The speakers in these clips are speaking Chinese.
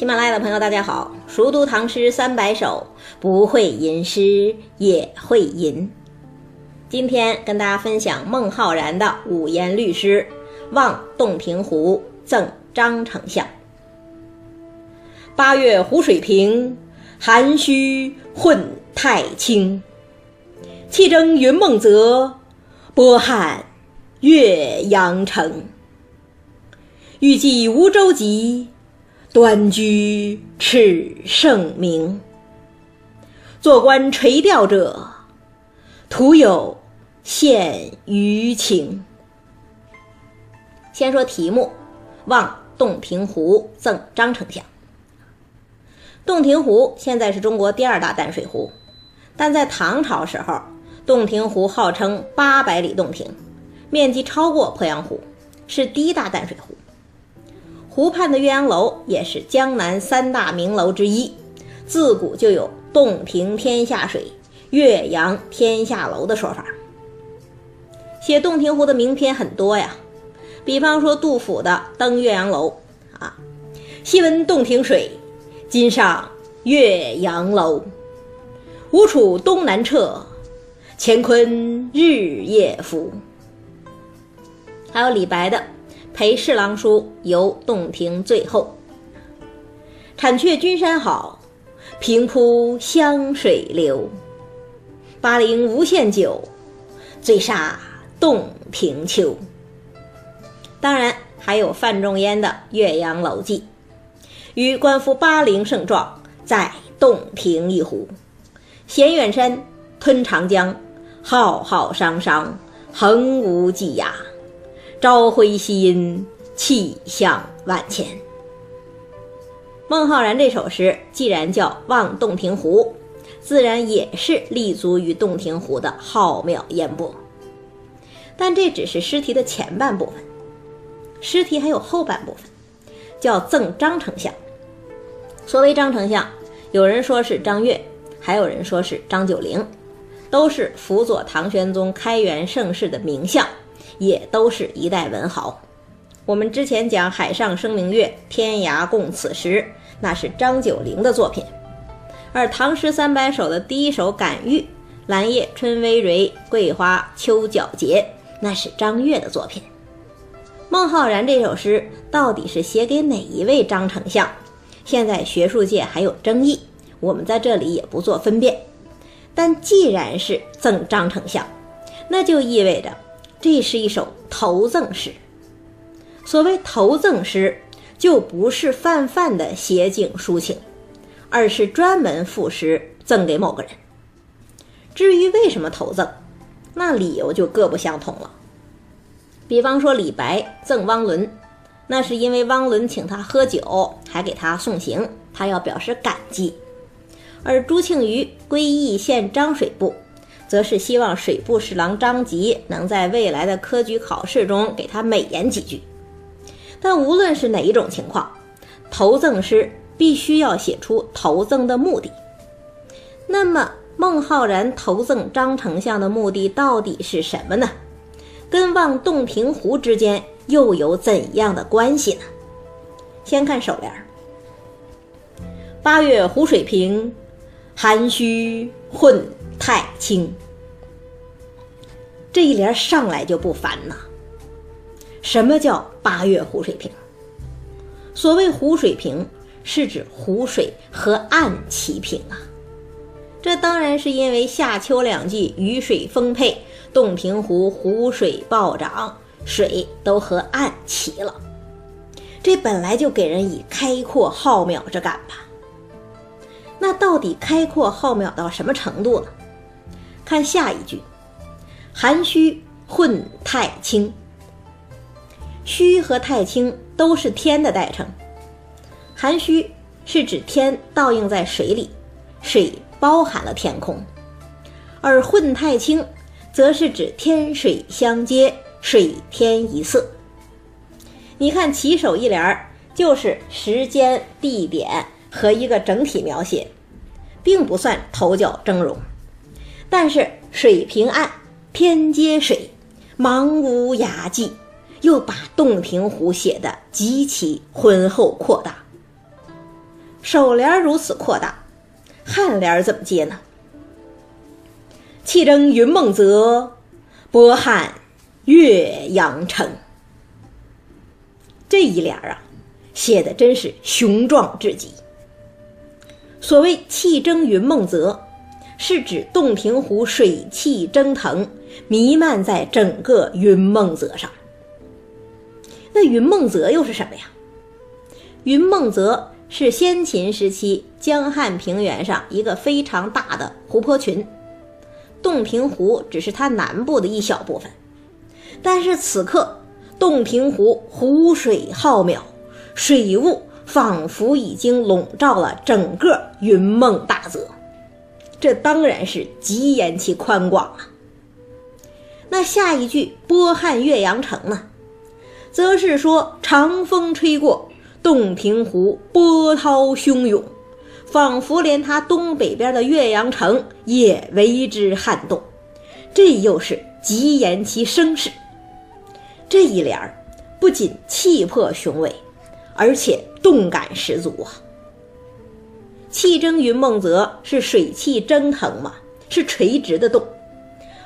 喜马拉雅的朋友，大家好！熟读唐诗三百首，不会吟诗也会吟。今天跟大家分享孟浩然的五言律诗《望洞庭湖赠张丞相》。八月湖水平，涵虚混太清。气蒸云梦泽，波撼岳阳城。欲济无舟楫。端居耻圣明，坐观垂钓者，徒有羡鱼情。先说题目：望洞庭湖赠张丞相。洞庭湖现在是中国第二大淡水湖，但在唐朝时候，洞庭湖号称八百里洞庭，面积超过鄱阳湖，是第一大淡水湖。湖畔的岳阳楼也是江南三大名楼之一，自古就有“洞庭天下水，岳阳天下楼”的说法。写洞庭湖的名篇很多呀，比方说杜甫的《登岳阳楼》啊，“昔闻洞庭水，今上岳阳楼。吴楚东南坼，乾坤日夜浮。”还有李白的。陪侍郎书游洞庭最后，产却君山好，平铺湘水流。巴陵无限酒，醉煞洞庭秋。当然还有范仲淹的《岳阳楼记》，与官夫巴陵胜状，在洞庭一湖。衔远山，吞长江，浩浩汤汤，横无际涯。朝晖夕阴，气象万千。孟浩然这首诗既然叫《望洞庭湖》，自然也是立足于洞庭湖的浩渺烟波。但这只是诗题的前半部分，诗题还有后半部分，叫赠张丞相。所谓张丞相，有人说是张悦，还有人说是张九龄，都是辅佐唐玄宗开元盛世的名相。也都是一代文豪。我们之前讲“海上生明月，天涯共此时”，那是张九龄的作品；而《唐诗三百首》的第一首《感遇》，“兰叶春葳蕤，桂花秋皎洁”，那是张悦的作品。孟浩然这首诗到底是写给哪一位张丞相？现在学术界还有争议，我们在这里也不做分辨。但既然是赠张丞相，那就意味着。这是一首投赠诗。所谓投赠诗，就不是泛泛的写景抒情，而是专门赋诗赠给某个人。至于为什么投赠，那理由就各不相同了。比方说李白赠汪伦，那是因为汪伦请他喝酒，还给他送行，他要表示感激；而朱庆余归义献张水部。则是希望水部侍郎张籍能在未来的科举考试中给他美言几句。但无论是哪一种情况，投赠诗必须要写出投赠的目的。那么，孟浩然投赠张丞相的目的到底是什么呢？跟望洞庭湖之间又有怎样的关系呢？先看首联：“八月湖水平，含虚混。”太清，这一联上来就不烦呐。什么叫八月湖水平？所谓湖水平，是指湖水和岸齐平啊。这当然是因为夏秋两季雨水丰沛，洞庭湖湖水暴涨，水都和岸齐了。这本来就给人以开阔浩渺之感吧。那到底开阔浩渺到什么程度呢？看下一句，含虚混太清。虚和太清都是天的代称。含虚是指天倒映在水里，水包含了天空；而混太清，则是指天水相接，水天一色。你看起手一联儿，就是时间、地点和一个整体描写，并不算头角峥嵘。但是水平岸，天接水，茫无涯际，又把洞庭湖写得极其浑厚扩大。首联如此扩大，颔联怎么接呢？气蒸云梦泽，波撼岳阳城。这一联啊，写的真是雄壮至极。所谓气蒸云梦泽，是指洞庭湖水汽蒸腾，弥漫在整个云梦泽上。那云梦泽又是什么呀？云梦泽是先秦时期江汉平原上一个非常大的湖泊群，洞庭湖只是它南部的一小部分。但是此刻，洞庭湖湖水浩渺，水雾仿佛已经笼罩了整个云梦大泽，这当然是极言其宽广啊。那下一句“波撼岳阳城”呢，则是说长风吹过，洞庭湖波涛汹涌，仿佛连它东北边的岳阳城也为之撼动，这又是极言其声势。这一联儿。不仅气魄雄伟，而且动感十足啊！气蒸云梦泽是水汽蒸腾嘛，是垂直的动；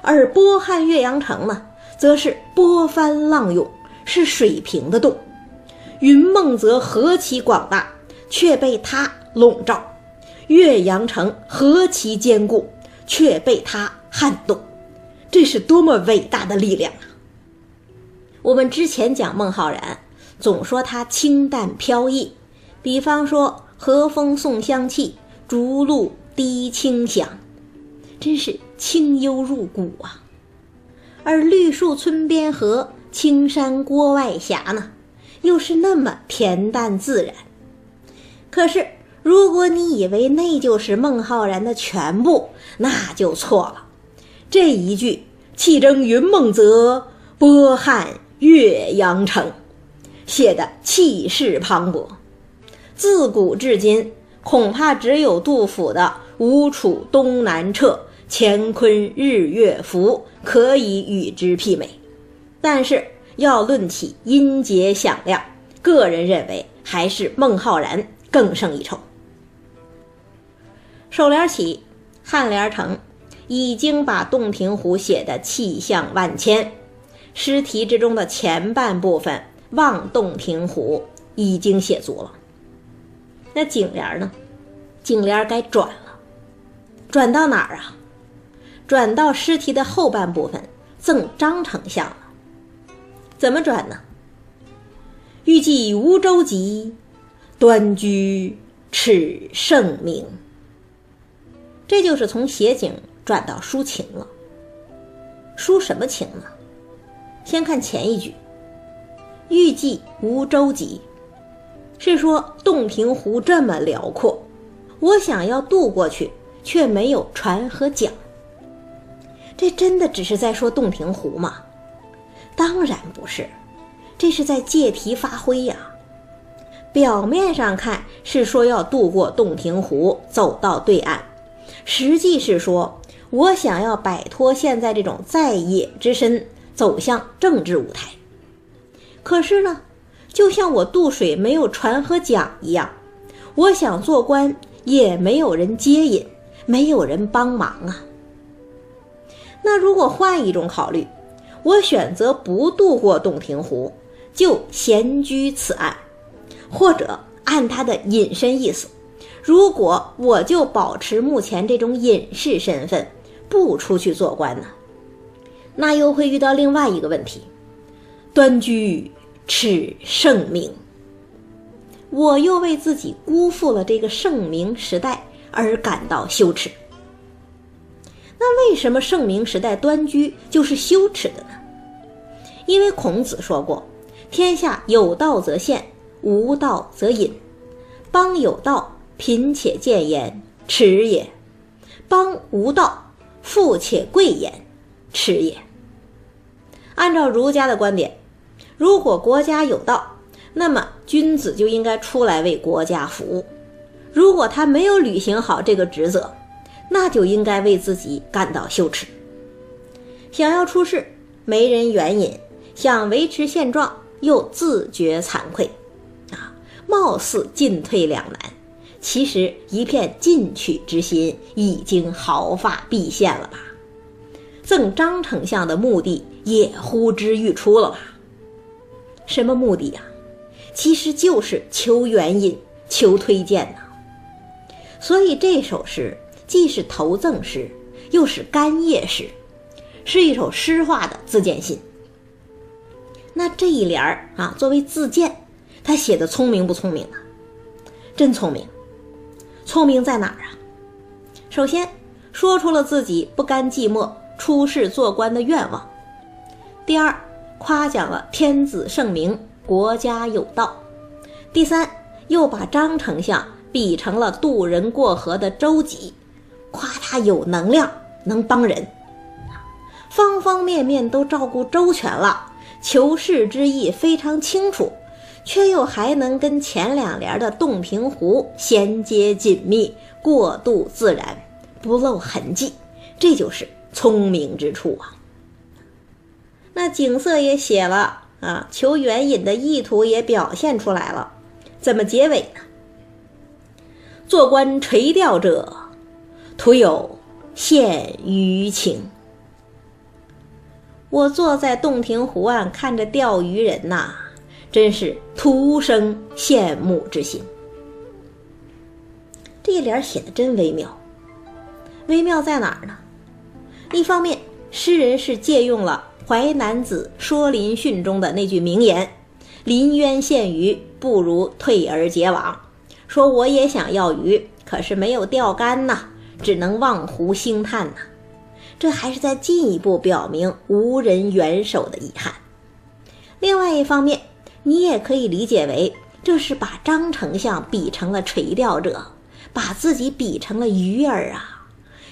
而波撼岳阳城呢，则是波翻浪涌，是水平的动。云梦泽何其广大，却被它笼罩；岳阳城何其坚固，却被它撼动。这是多么伟大的力量啊！我们之前讲孟浩然，总说它清淡飘逸，比方说“和风送香气，竹露滴清香”，真是清幽入骨啊。而“绿树村边合，青山郭外斜”呢，又是那么恬淡自然。可是，如果你以为那就是孟浩然的全部，那就错了。这一句“气蒸云梦泽，波撼”。岳阳城写的气势磅礴，自古至今恐怕只有杜甫的“吴楚东南坼，乾坤日月浮”可以与之媲美。但是要论起音节响亮，个人认为还是孟浩然更胜一筹。首联起，颔联成，已经把洞庭湖写得气象万千。诗题之中的前半部分“望洞庭湖”已经写足了。那颈联呢？颈联该转了，转到哪儿啊？转到诗题的后半部分“赠张丞相”了。怎么转呢？欲济无舟楫，端居耻圣明。这就是从写景转到抒情了。抒什么情呢？先看前一句，“欲济无舟楫”，是说洞庭湖这么辽阔，我想要渡过去，却没有船和桨。这真的只是在说洞庭湖吗？当然不是，这是在借题发挥呀。表面上看是说要渡过洞庭湖，走到对岸，实际是说我想要摆脱现在这种在野之身。走向政治舞台，可是呢，就像我渡水没有船和桨一样，我想做官也没有人接引，没有人帮忙啊。那如果换一种考虑，我选择不渡过洞庭湖，就闲居此岸，或者按他的隐身意思，如果我就保持目前这种隐士身份，不出去做官呢？那又会遇到另外一个问题，端居耻圣名。我又为自己辜负了这个盛名时代而感到羞耻。那为什么盛名时代端居就是羞耻的呢？因为孔子说过：“天下有道则现，无道则隐。邦有道，贫且贱焉，耻也；邦无道，富且贵焉，耻也。”按照儒家的观点，如果国家有道，那么君子就应该出来为国家服务；如果他没有履行好这个职责，那就应该为自己感到羞耻。想要出世，没人援引；想维持现状，又自觉惭愧，啊，貌似进退两难，其实一片进取之心已经毫发毕现了吧？赠张丞相的目的也呼之欲出了吧？什么目的呀？其实就是求援引、求推荐呐。所以这首诗既是投赠诗，又是干谒诗，是一首诗化的自荐信。那这一联儿啊，作为自荐，他写的聪明不聪明啊？真聪明。聪明在哪儿啊？首先说出了自己不甘寂寞、出仕做官的愿望。第二，夸奖了天子圣明、国家有道。第三，又把张丞相比成了渡人过河的舟楫，夸他有能量，能帮人，方方面面都照顾周全了，求事之意非常清楚。却又还能跟前两联的洞庭湖衔接紧密，过渡自然，不露痕迹，这就是聪明之处啊。那景色也写了啊，求援引的意图也表现出来了，怎么结尾呢？做官垂钓者，徒有羡鱼情。我坐在洞庭湖岸看着钓鱼人呐。真是徒生羡慕之心。这一联写的真微妙，微妙在哪儿呢？一方面，诗人是借用了《淮南子·说林训》中的那句名言：“临渊羡鱼，不如退而结网。”说我也想要鱼，可是没有钓竿呐，只能望湖兴叹呐。这还是在进一步表明无人援手的遗憾。另外一方面，你也可以理解为，这是把张丞相比成了垂钓者，把自己比成了鱼儿啊，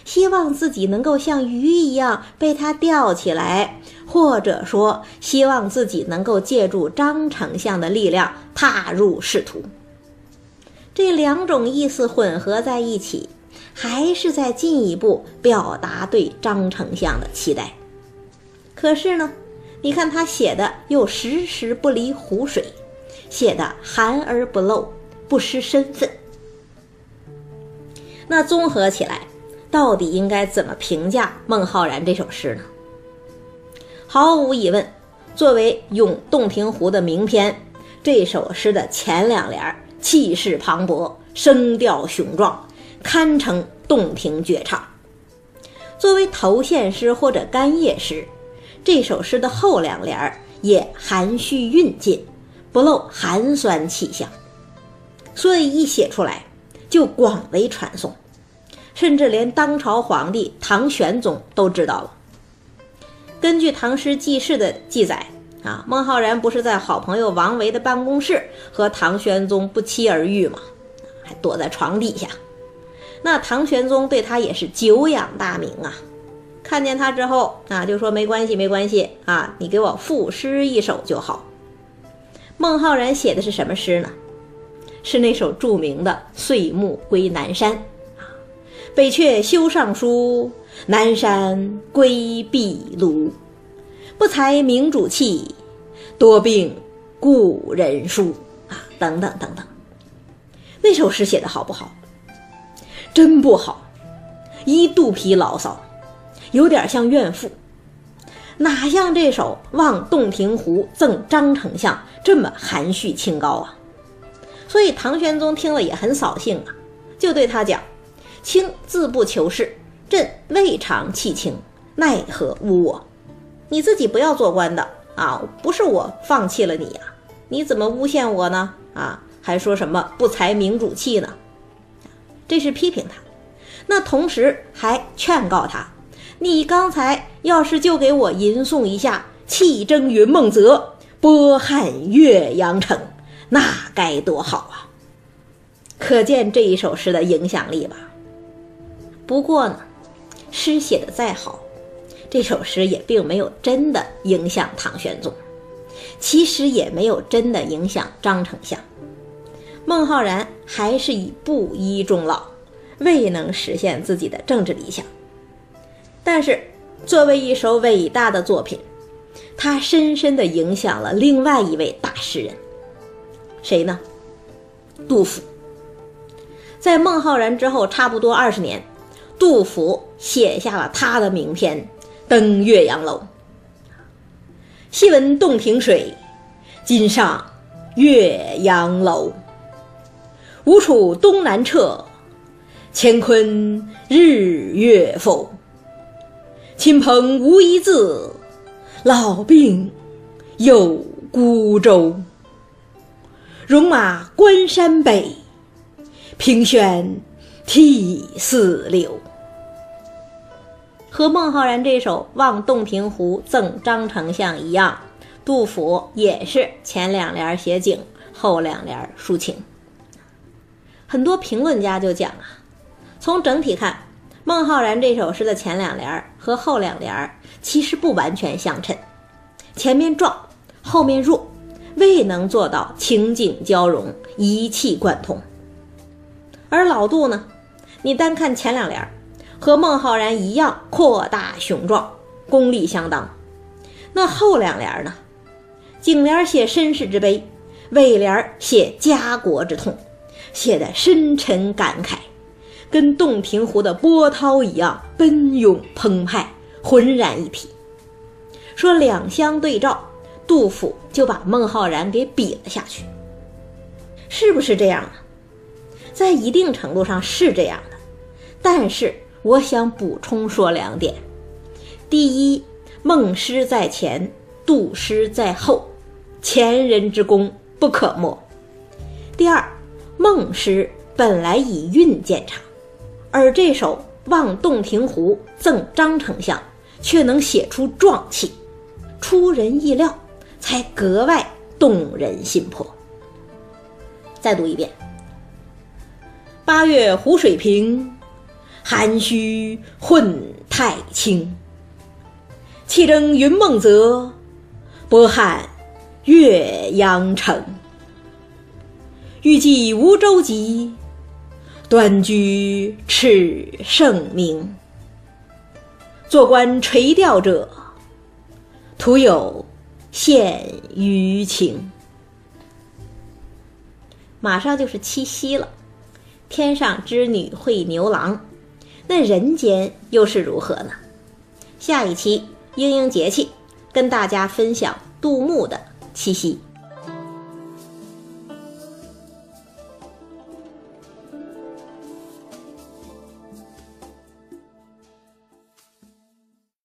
希望自己能够像鱼一样被他钓起来，或者说希望自己能够借助张丞相的力量踏入仕途。这两种意思混合在一起，还是在进一步表达对张丞相的期待。可是呢？你看他写的又时时不离湖水，写的含而不露，不失身份。那综合起来，到底应该怎么评价孟浩然这首诗呢？毫无疑问，作为咏洞庭湖的名篇，这首诗的前两联气势磅礴，声调雄壮，堪称洞庭绝唱。作为头线诗或者干谒诗。这首诗的后两联也含蓄蕴劲，不露寒酸气象，所以一写出来就广为传颂，甚至连当朝皇帝唐玄宗都知道了。根据《唐诗纪事》的记载啊，孟浩然不是在好朋友王维的办公室和唐玄宗不期而遇吗？还躲在床底下，那唐玄宗对他也是久仰大名啊。看见他之后啊，就说没关系，没关系啊，你给我赋诗一首就好。孟浩然写的是什么诗呢？是那首著名的《岁暮归南山》，北阙修上书，南山归壁庐。不才明主气，多病故人疏啊，等等等等。那首诗写的好不好？真不好，一肚皮牢骚。有点像怨妇，哪像这首《望洞庭湖赠张丞相》这么含蓄清高啊？所以唐玄宗听了也很扫兴啊，就对他讲：“卿自不求是，朕未尝弃卿，奈何污我？你自己不要做官的啊，不是我放弃了你呀，你怎么诬陷我呢？啊，还说什么不才明主气呢？这是批评他，那同时还劝告他。”你刚才要是就给我吟诵一下“气蒸云梦泽，波撼岳阳城”，那该多好啊！可见这一首诗的影响力吧。不过呢，诗写的再好，这首诗也并没有真的影响唐玄宗，其实也没有真的影响张丞相。孟浩然还是以布衣终老，未能实现自己的政治理想。但是，作为一首伟大的作品，它深深地影响了另外一位大诗人，谁呢？杜甫。在孟浩然之后差不多二十年，杜甫写下了他的名篇《登岳阳楼》。昔闻洞庭水，今上岳阳楼。吴楚东南坼，乾坤日月浮。亲朋无一字，老病有孤舟。戎马关山北，凭轩涕泗流。和孟浩然这首《望洞庭湖赠张丞相》一样，杜甫也是前两联写景，后两联抒情。很多评论家就讲啊，从整体看，孟浩然这首诗的前两联和后两联其实不完全相称，前面壮，后面弱。未能做到情景交融、一气贯通，而老杜呢？你单看前两联，和孟浩然一样阔大雄壮，功力相当。那后两联呢？颈联写身世之悲，尾联写家国之痛，写的深沉感慨，跟洞庭湖的波涛一样奔涌澎湃，浑然一体。说两相对照。杜甫就把孟浩然给比了下去，是不是这样呢？在一定程度上是这样的，但是我想补充说两点：第一，孟诗在前，杜诗在后，前人之功不可没；第二，孟诗本来以韵见长，而这首《望洞庭湖赠张丞相》却能写出壮气，出人意料。才格外动人心魄。再读一遍：八月湖水平，涵虚混太清。气蒸云梦泽，波撼岳阳城。欲济无舟楫，端居耻圣明。坐观垂钓者，徒有。羡鱼情，马上就是七夕了，天上织女会牛郎，那人间又是如何呢？下一期英英节气，跟大家分享杜牧的七夕。